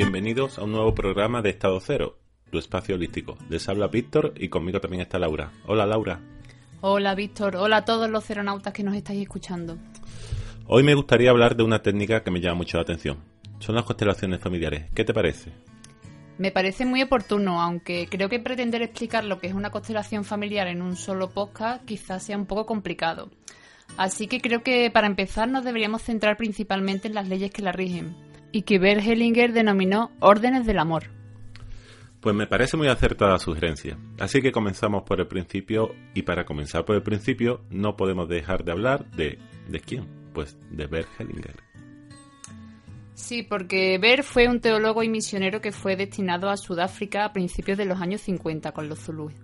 Bienvenidos a un nuevo programa de Estado Cero, tu espacio holístico. Les habla Víctor y conmigo también está Laura. Hola Laura. Hola Víctor, hola a todos los ceronautas que nos estáis escuchando. Hoy me gustaría hablar de una técnica que me llama mucho la atención. Son las constelaciones familiares. ¿Qué te parece? Me parece muy oportuno, aunque creo que pretender explicar lo que es una constelación familiar en un solo podcast quizás sea un poco complicado. Así que creo que para empezar nos deberíamos centrar principalmente en las leyes que la rigen, y que Bert Hellinger denominó órdenes del amor. Pues me parece muy acertada la sugerencia. Así que comenzamos por el principio y para comenzar por el principio no podemos dejar de hablar de... ¿De quién? Pues de Bert Hellinger. Sí, porque Bert fue un teólogo y misionero que fue destinado a Sudáfrica a principios de los años 50 con los zulúes.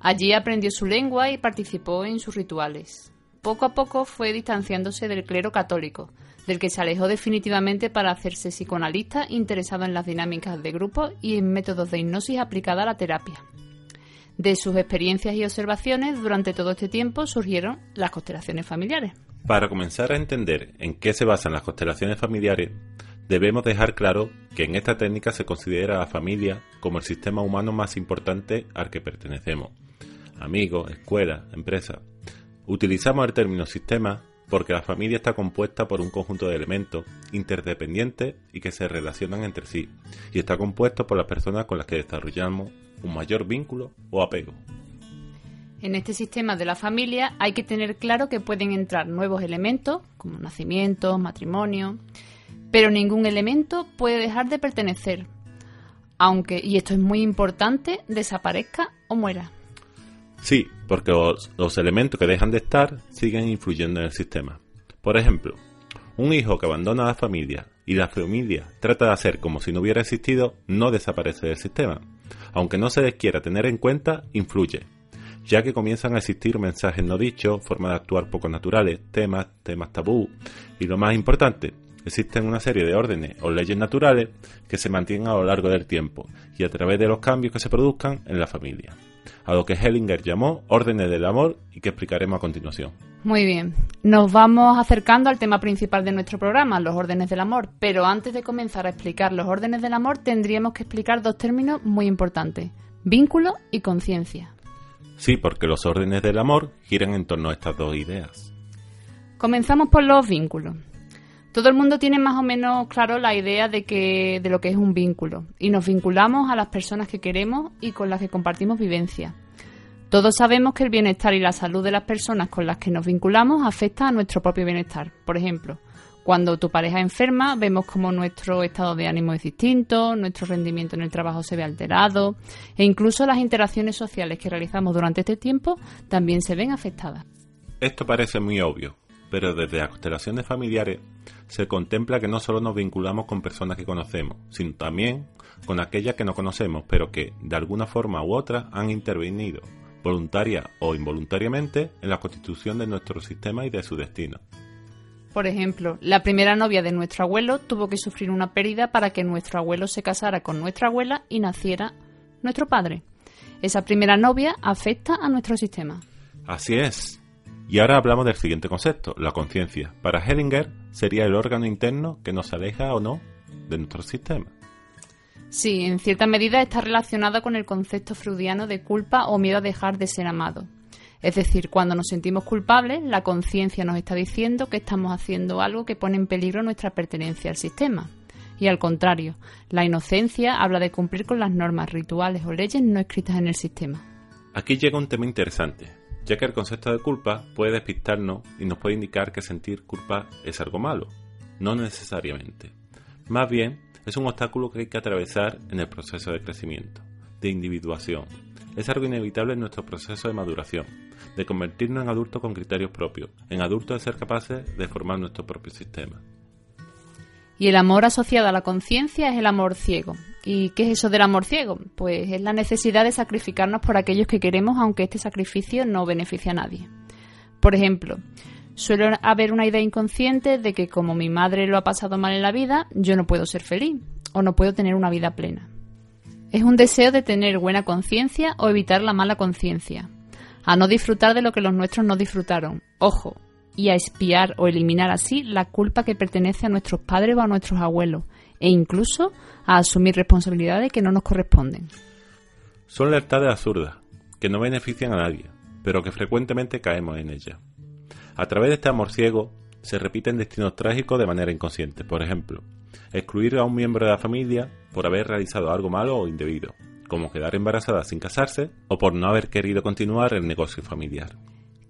Allí aprendió su lengua y participó en sus rituales. Poco a poco fue distanciándose del clero católico, del que se alejó definitivamente para hacerse psicoanalista interesado en las dinámicas de grupo y en métodos de hipnosis aplicada a la terapia. De sus experiencias y observaciones durante todo este tiempo surgieron las constelaciones familiares. Para comenzar a entender en qué se basan las constelaciones familiares, debemos dejar claro que en esta técnica se considera a la familia como el sistema humano más importante al que pertenecemos. Amigos, escuela, empresa. Utilizamos el término sistema porque la familia está compuesta por un conjunto de elementos interdependientes y que se relacionan entre sí, y está compuesto por las personas con las que desarrollamos un mayor vínculo o apego. En este sistema de la familia hay que tener claro que pueden entrar nuevos elementos, como nacimiento, matrimonio, pero ningún elemento puede dejar de pertenecer, aunque, y esto es muy importante, desaparezca o muera. Sí, porque los, elementos que dejan de estar siguen influyendo en el sistema. Por ejemplo, un hijo que abandona la familia y la familia trata de hacer como si no hubiera existido, no desaparece del sistema. Aunque no se les quiera tener en cuenta, influye, ya que comienzan a existir mensajes no dichos, formas de actuar poco naturales, temas, temas tabú, y lo más importante, existen una serie de órdenes o leyes naturales que se mantienen a lo largo del tiempo y a través de los cambios que se produzcan en la familia a lo que Hellinger llamó órdenes del amor y que explicaremos a continuación. Muy bien, nos vamos acercando al tema principal de nuestro programa, los órdenes del amor, pero antes de comenzar a explicar los órdenes del amor tendríamos que explicar dos términos muy importantes, vínculo y conciencia. Sí, porque los órdenes del amor giran en torno a estas dos ideas. Comenzamos por los vínculos. Todo el mundo tiene más o menos claro la idea de que de lo que es un vínculo y nos vinculamos a las personas que queremos y con las que compartimos vivencia. Todos sabemos que el bienestar y la salud de las personas con las que nos vinculamos afecta a nuestro propio bienestar. Por ejemplo, cuando tu pareja enferma, vemos como nuestro estado de ánimo es distinto, nuestro rendimiento en el trabajo se ve alterado e incluso las interacciones sociales que realizamos durante este tiempo también se ven afectadas. Esto parece muy obvio, pero desde las constelaciones familiares se contempla que no solo nos vinculamos con personas que conocemos, sino también con aquellas que no conocemos, pero que de alguna forma u otra han intervenido, voluntaria o involuntariamente, en la constitución de nuestro sistema y de su destino. Por ejemplo, la primera novia de nuestro abuelo tuvo que sufrir una pérdida para que nuestro abuelo se casara con nuestra abuela y naciera nuestro padre. Esa primera novia afecta a nuestro sistema. Así es, y ahora hablamos del siguiente concepto, la conciencia. Para Hellinger sería el órgano interno que nos aleja o no de nuestro sistema. Sí, en cierta medida está relacionada con el concepto freudiano de culpa o miedo a dejar de ser amado. Es decir, cuando nos sentimos culpables, la conciencia nos está diciendo que estamos haciendo algo que pone en peligro nuestra pertenencia al sistema. Y al contrario, la inocencia habla de cumplir con las normas rituales o leyes no escritas en el sistema. Aquí llega un tema interesante, ya que el concepto de culpa puede despistarnos y nos puede indicar que sentir culpa es algo malo. No necesariamente. Más bien, es un obstáculo que hay que atravesar en el proceso de crecimiento, de individuación, es algo inevitable en nuestro proceso de maduración, de convertirnos en adultos con criterios propios, en adultos de ser capaces de formar nuestro propio sistema. Y el amor asociado a la conciencia es el amor ciego. ¿Y qué es eso del amor ciego? Pues es la necesidad de sacrificarnos por aquellos que queremos aunque este sacrificio no beneficie a nadie. Por ejemplo, suele haber una idea inconsciente de que como mi madre lo ha pasado mal en la vida, yo no puedo ser feliz o no puedo tener una vida plena. Es un deseo de tener buena conciencia o evitar la mala conciencia, a no disfrutar de lo que los nuestros no disfrutaron. Ojo, y a espiar o eliminar así la culpa que pertenece a nuestros padres o a nuestros abuelos, e incluso a asumir responsabilidades que no nos corresponden. Son lealtades absurdas, que no benefician a nadie, pero que frecuentemente caemos en ellas. A través de este amor ciego se repiten destinos trágicos de manera inconsciente. Por ejemplo, excluir a un miembro de la familia por haber realizado algo malo o indebido, como quedar embarazada sin casarse o por no haber querido continuar el negocio familiar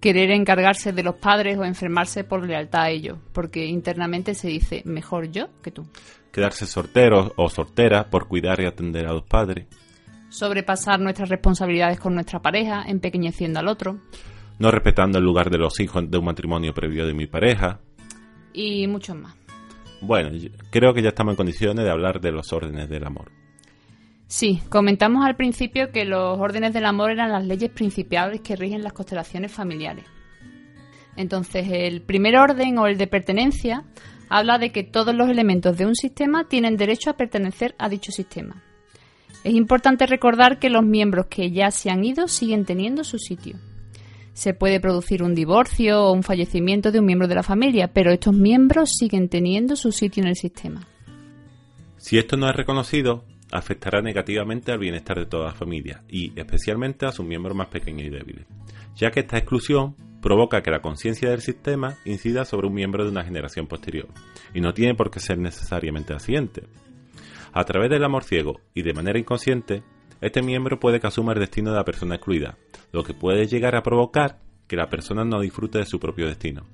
querer encargarse de los padres o enfermarse por lealtad a ellos, porque internamente se dice mejor yo que tú. Quedarse soltero o soltera por cuidar y atender a los padres. Sobrepasar nuestras responsabilidades con nuestra pareja, empequeñeciendo al otro. No respetando el lugar de los hijos de un matrimonio previo de mi pareja. Y muchos más. Bueno, creo que ya estamos en condiciones de hablar de los órdenes del amor. Sí, comentamos al principio que los órdenes del amor eran las leyes principales que rigen las constelaciones familiares. Entonces, el primer orden o el de pertenencia habla de que todos los elementos de un sistema tienen derecho a pertenecer a dicho sistema. Es importante recordar que los miembros que ya se han ido siguen teniendo su sitio. Se puede producir un divorcio o un fallecimiento de un miembro de la familia, pero estos miembros siguen teniendo su sitio en el sistema. Si esto no es reconocido, afectará negativamente al bienestar de toda la familia y especialmente a sus miembros más pequeños y débiles, ya que esta exclusión provoca que la conciencia del sistema incida sobre un miembro de una generación posterior, y no tiene por qué ser necesariamente accidente. A través del amor ciego y de manera inconsciente, este miembro puede que asuma el destino de la persona excluida, lo que puede llegar a provocar que la persona no disfrute de su propio destino.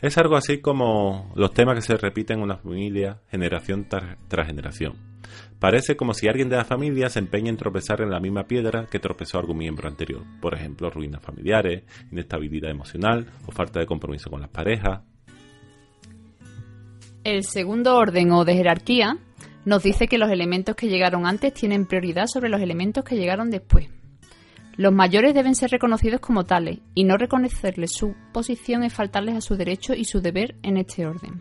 Es algo así como los temas que se repiten en una familia generación tras generación Parece como si alguien de la familia se empeña en tropezar en la misma piedra que tropezó algún miembro anterior, por ejemplo, ruinas familiares, inestabilidad emocional o falta de compromiso con las parejas. El segundo orden o de jerarquía nos dice que los elementos que llegaron antes tienen prioridad sobre los elementos que llegaron después. Los mayores deben ser reconocidos como tales y no reconocerles su posición es faltarles a su derecho y su deber en este orden.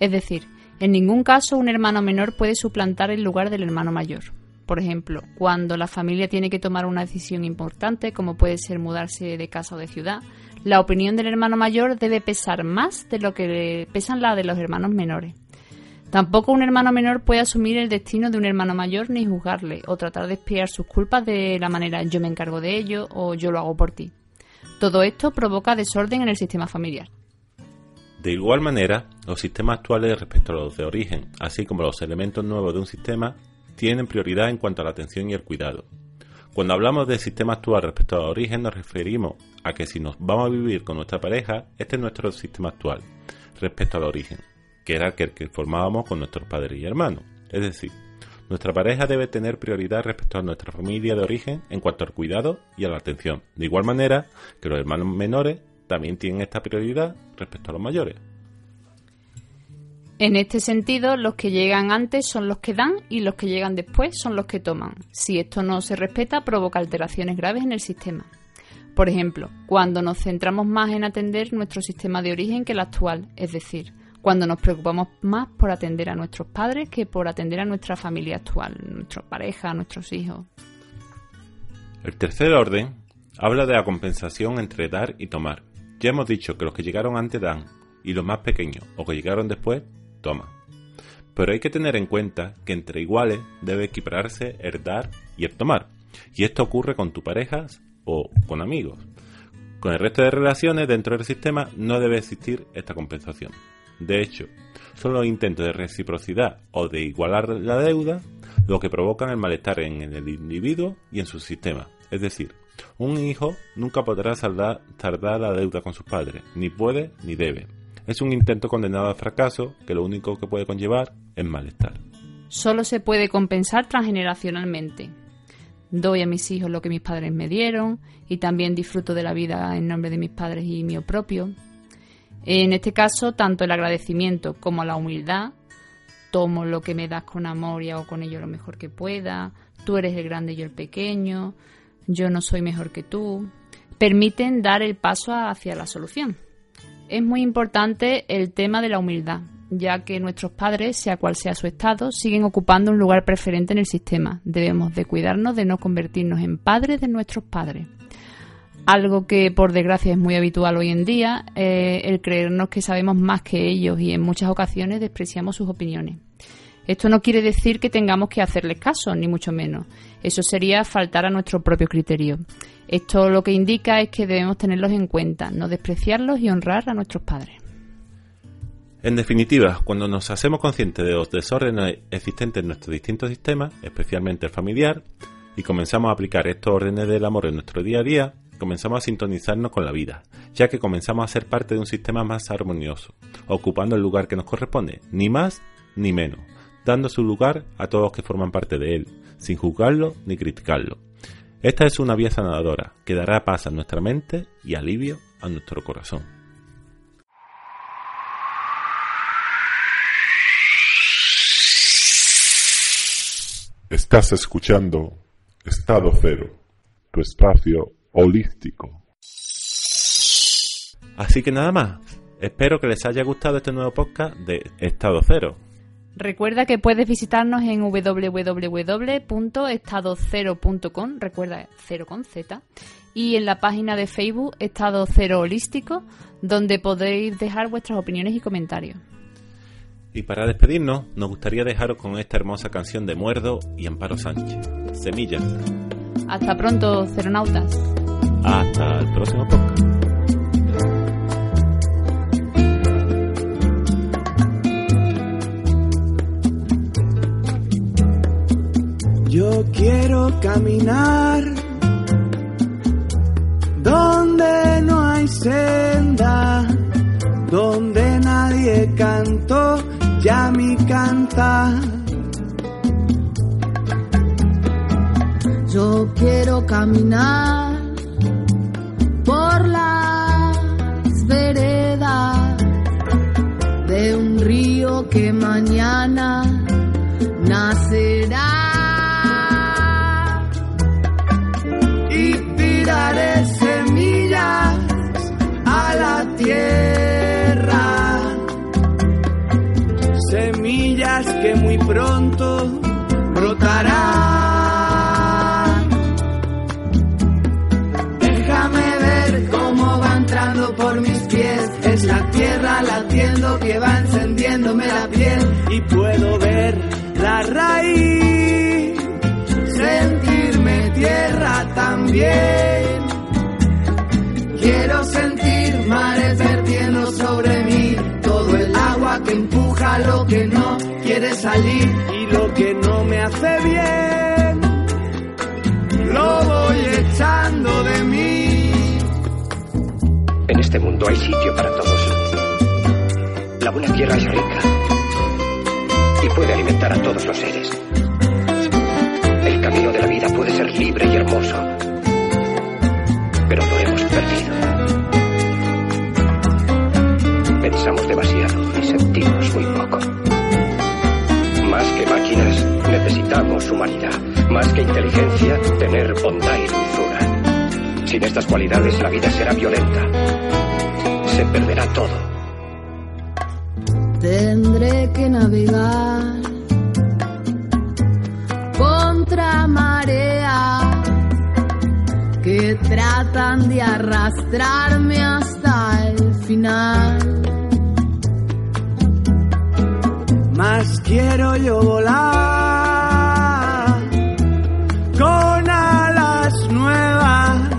Es decir, en ningún caso un hermano menor puede suplantar el lugar del hermano mayor. Por ejemplo, cuando la familia tiene que tomar una decisión importante, como puede ser mudarse de casa o de ciudad, la opinión del hermano mayor debe pesar más de lo que pesan la de los hermanos menores. Tampoco un hermano menor puede asumir el destino de un hermano mayor ni juzgarle o tratar de espiar sus culpas de la manera yo me encargo de ello o yo lo hago por ti. Todo esto provoca desorden en el sistema familiar. De igual manera, los sistemas actuales respecto a los de origen, así como los elementos nuevos de un sistema, tienen prioridad en cuanto a la atención y el cuidado. Cuando hablamos de sistema actual respecto al origen nos referimos a que si nos vamos a vivir con nuestra pareja, este es nuestro sistema actual respecto al origen, que era aquel que formábamos con nuestros padres y hermanos. Es decir, nuestra pareja debe tener prioridad respecto a nuestra familia de origen en cuanto al cuidado y a la atención, de igual manera que los hermanos menores también tienen esta prioridad respecto a los mayores. En este sentido, los que llegan antes son los que dan y los que llegan después son los que toman. Si esto no se respeta, provoca alteraciones graves en el sistema. Por ejemplo, cuando nos centramos más en atender nuestro sistema de origen que el actual, es decir, cuando nos preocupamos más por atender a nuestros padres que por atender a nuestra familia actual, nuestra pareja, nuestros hijos. El tercer orden habla de la compensación entre dar y tomar. Ya hemos dicho que los que llegaron antes dan y los más pequeños o que llegaron después toman. Pero hay que tener en cuenta que entre iguales debe equipararse el dar y el tomar. Y esto ocurre con tu pareja o con amigos. Con el resto de relaciones dentro del sistema no debe existir esta compensación. De hecho, son los intentos de reciprocidad o de igualar la deuda lo que provocan el malestar en el individuo y en su sistema. Es decir, un hijo nunca podrá saldar, la deuda con sus padres, ni puede ni debe. Es un intento condenado al fracaso que lo único que puede conllevar es malestar. Solo se puede compensar transgeneracionalmente. doy a mis hijos lo que mis padres me dieron y también disfruto de la vida en nombre de mis padres y mío propio. En este caso, tanto el agradecimiento como la humildad, tomo lo que me das con amor y hago con ello lo mejor que pueda, tú eres el grande y yo el pequeño, yo no soy mejor que tú, permiten dar el paso hacia la solución. Es muy importante el tema de la humildad, ya que nuestros padres, sea cual sea su estado, siguen ocupando un lugar preferente en el sistema. Debemos de cuidarnos de no convertirnos en padres de nuestros padres. Algo que por desgracia es muy habitual hoy en día, eh, el creernos que sabemos más que ellos y en muchas ocasiones despreciamos sus opiniones. Esto no quiere decir que tengamos que hacerles caso, ni mucho menos. Eso sería faltar a nuestro propio criterio. Esto lo que indica es que debemos tenerlos en cuenta, no despreciarlos y honrar a nuestros padres. En definitiva, cuando nos hacemos conscientes de los desórdenes existentes en nuestros distintos sistemas, especialmente el familiar, y comenzamos a aplicar estos órdenes del amor en nuestro día a día, comenzamos a sintonizarnos con la vida, ya que comenzamos a ser parte de un sistema más armonioso, ocupando el lugar que nos corresponde, ni más ni menos, dando su lugar a todos los que forman parte de él, sin juzgarlo ni criticarlo. Esta es una vía sanadora que dará paz a nuestra mente y alivio a nuestro corazón. Estás escuchando Estado Cero, tu espacio holístico. Así que nada más, espero que les haya gustado este nuevo podcast de Estado Cero. Recuerda que puedes visitarnos en www.estadocero.com, recuerda cero con Z, y en la página de Facebook Estado Cero Holístico, donde podéis dejar vuestras opiniones y comentarios. Y para despedirnos, nos gustaría dejaros con esta hermosa canción de Muerdo y Amparo Sánchez, Semillas. Hasta pronto, ceronautas. Hasta el próximo podcast. Yo quiero caminar donde no hay senda, donde nadie cantó ya mi canta. Yo quiero caminar por las veredas de un río que mañana nacerá. Tierra. Semillas que muy pronto brotarán. Déjame ver cómo va entrando por mis pies. Es la tierra latiendo que va encendiéndome la piel y puedo ver la raíz sentirme tierra también. Quiero sentir mares vertiendo sobre mí todo el agua que empuja lo que no quiere salir y lo que no me hace bien. Lo voy echando de mí. En este mundo hay sitio para todos. La buena tierra es rica y puede alimentar a todos los seres. El camino de la vida puede ser libre y hermoso, Pensamos demasiado y sentimos muy poco. Más que máquinas, necesitamos humanidad. Más que inteligencia, tener bondad y dulzura. Sin estas cualidades, la vida será violenta. Se perderá todo. Tendré que navegar contra marea que tratan de arrastrarme hasta el final. Quiero yo volar con alas nuevas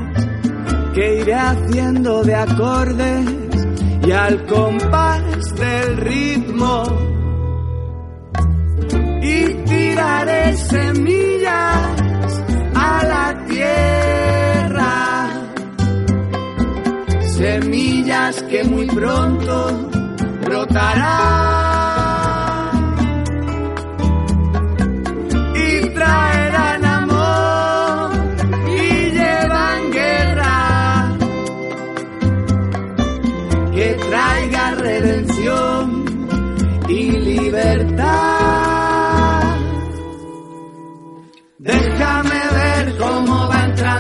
que iré haciendo de acordes y al compás del ritmo. Y tiraré semillas a la tierra semillas que muy pronto brotarán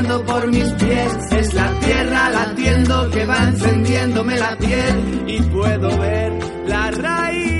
por mis pies. Es la tierra latiendo que va encendiéndome la piel y puedo ver la raíz.